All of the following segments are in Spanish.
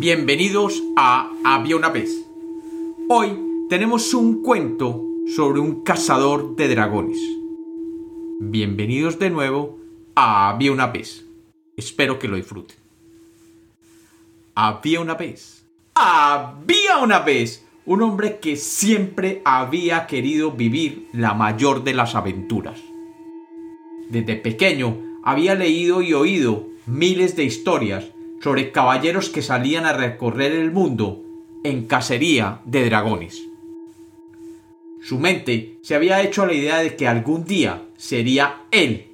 Bienvenidos a Había una vez. Hoy tenemos un cuento sobre un cazador de dragones. Bienvenidos de nuevo a Había una vez. Espero que lo disfruten. Había una vez. Había una vez un hombre que siempre había querido vivir la mayor de las aventuras. Desde pequeño había leído y oído miles de historias sobre caballeros que salían a recorrer el mundo en cacería de dragones. Su mente se había hecho la idea de que algún día sería él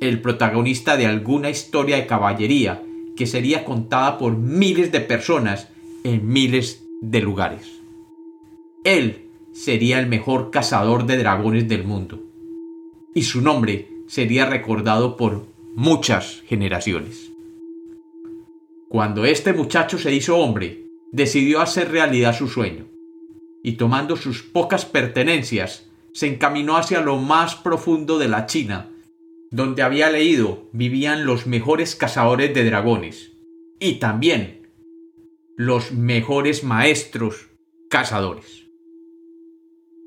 el protagonista de alguna historia de caballería que sería contada por miles de personas en miles de lugares. Él sería el mejor cazador de dragones del mundo y su nombre sería recordado por muchas generaciones. Cuando este muchacho se hizo hombre, decidió hacer realidad su sueño, y tomando sus pocas pertenencias, se encaminó hacia lo más profundo de la China, donde había leído vivían los mejores cazadores de dragones, y también los mejores maestros cazadores.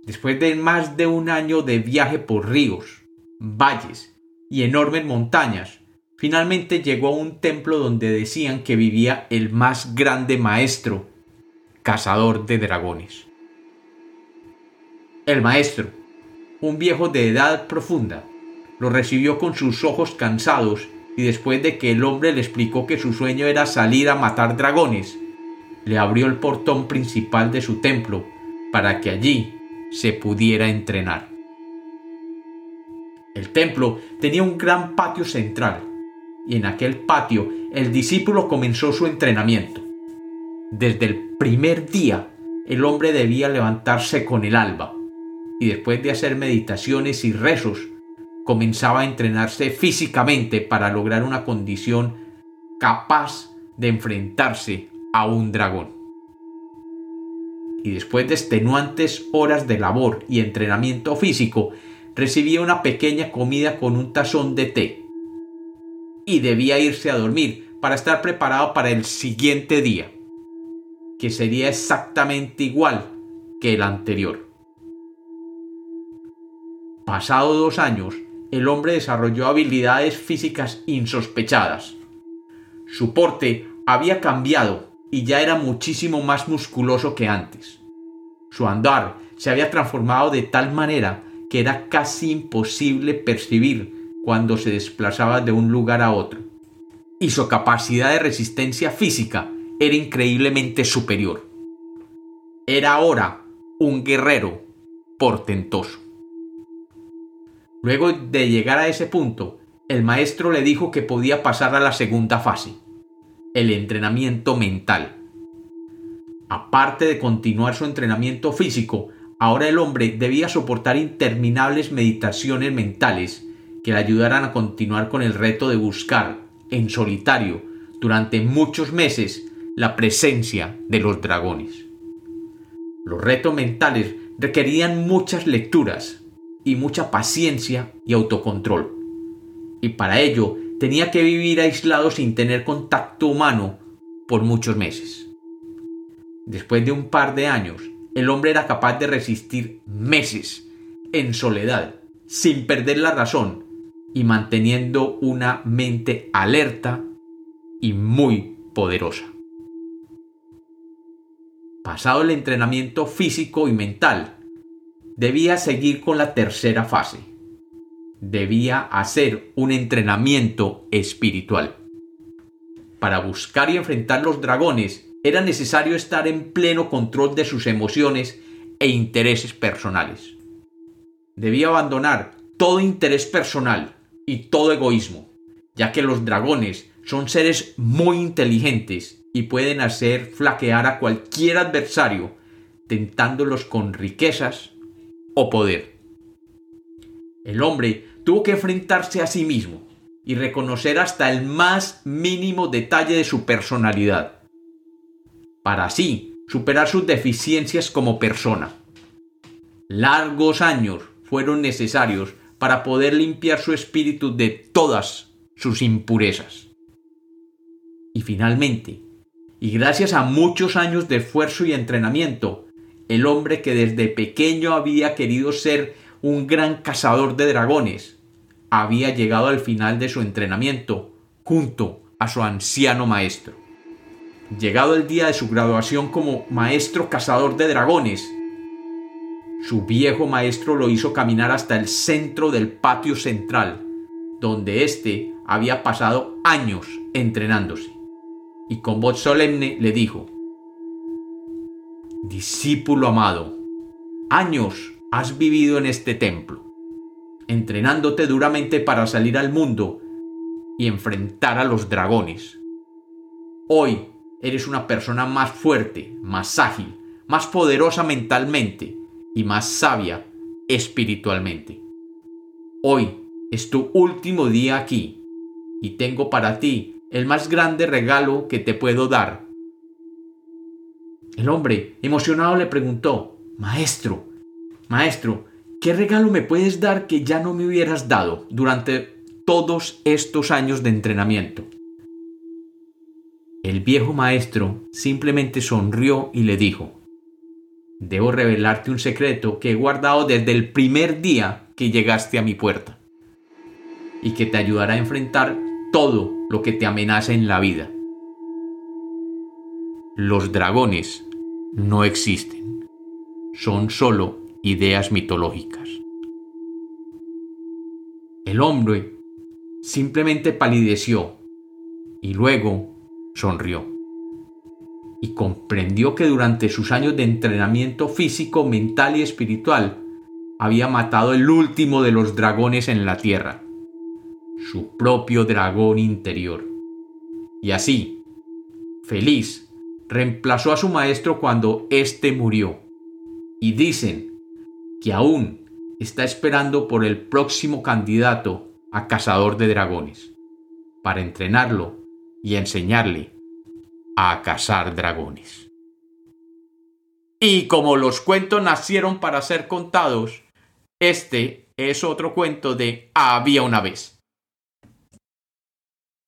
Después de más de un año de viaje por ríos, valles y enormes montañas, Finalmente llegó a un templo donde decían que vivía el más grande maestro, cazador de dragones. El maestro, un viejo de edad profunda, lo recibió con sus ojos cansados y después de que el hombre le explicó que su sueño era salir a matar dragones, le abrió el portón principal de su templo para que allí se pudiera entrenar. El templo tenía un gran patio central y en aquel patio el discípulo comenzó su entrenamiento. Desde el primer día el hombre debía levantarse con el alba y después de hacer meditaciones y rezos comenzaba a entrenarse físicamente para lograr una condición capaz de enfrentarse a un dragón. Y después de extenuantes horas de labor y entrenamiento físico, recibía una pequeña comida con un tazón de té y debía irse a dormir para estar preparado para el siguiente día, que sería exactamente igual que el anterior. Pasado dos años, el hombre desarrolló habilidades físicas insospechadas. Su porte había cambiado y ya era muchísimo más musculoso que antes. Su andar se había transformado de tal manera que era casi imposible percibir cuando se desplazaba de un lugar a otro, y su capacidad de resistencia física era increíblemente superior. Era ahora un guerrero portentoso. Luego de llegar a ese punto, el maestro le dijo que podía pasar a la segunda fase, el entrenamiento mental. Aparte de continuar su entrenamiento físico, ahora el hombre debía soportar interminables meditaciones mentales que le ayudaran a continuar con el reto de buscar, en solitario, durante muchos meses, la presencia de los dragones. Los retos mentales requerían muchas lecturas y mucha paciencia y autocontrol. Y para ello tenía que vivir aislado sin tener contacto humano por muchos meses. Después de un par de años, el hombre era capaz de resistir meses en soledad, sin perder la razón y manteniendo una mente alerta y muy poderosa. Pasado el entrenamiento físico y mental, debía seguir con la tercera fase. Debía hacer un entrenamiento espiritual. Para buscar y enfrentar los dragones era necesario estar en pleno control de sus emociones e intereses personales. Debía abandonar todo interés personal y todo egoísmo, ya que los dragones son seres muy inteligentes y pueden hacer flaquear a cualquier adversario, tentándolos con riquezas o poder. El hombre tuvo que enfrentarse a sí mismo y reconocer hasta el más mínimo detalle de su personalidad, para así superar sus deficiencias como persona. Largos años fueron necesarios para poder limpiar su espíritu de todas sus impurezas. Y finalmente, Y gracias a muchos años de esfuerzo y entrenamiento, el hombre que desde pequeño había querido ser un gran cazador de dragones, había llegado al final de su entrenamiento junto a su anciano maestro. Llegado el día de su graduación como maestro cazador de dragones, su viejo maestro lo hizo caminar hasta el centro del patio central, donde éste había pasado años entrenándose. Y con voz solemne le dijo, Discípulo amado, años has vivido en este templo, entrenándote duramente para salir al mundo y enfrentar a los dragones. Hoy eres una persona más fuerte, más ágil, más poderosa mentalmente y más sabia espiritualmente. Hoy es tu último día aquí y tengo para ti el más grande regalo que te puedo dar. El hombre, emocionado, le preguntó, Maestro, Maestro, ¿qué regalo me puedes dar que ya no me hubieras dado durante todos estos años de entrenamiento? El viejo maestro simplemente sonrió y le dijo, Debo revelarte un secreto que he guardado desde el primer día que llegaste a mi puerta y que te ayudará a enfrentar todo lo que te amenaza en la vida. Los dragones no existen, son solo ideas mitológicas. El hombre simplemente palideció y luego sonrió y comprendió que durante sus años de entrenamiento físico, mental y espiritual había matado el último de los dragones en la tierra, su propio dragón interior. Y así, feliz, reemplazó a su maestro cuando éste murió. Y dicen que aún está esperando por el próximo candidato a cazador de dragones, para entrenarlo y enseñarle a cazar dragones. Y como los cuentos nacieron para ser contados, este es otro cuento de Había una vez.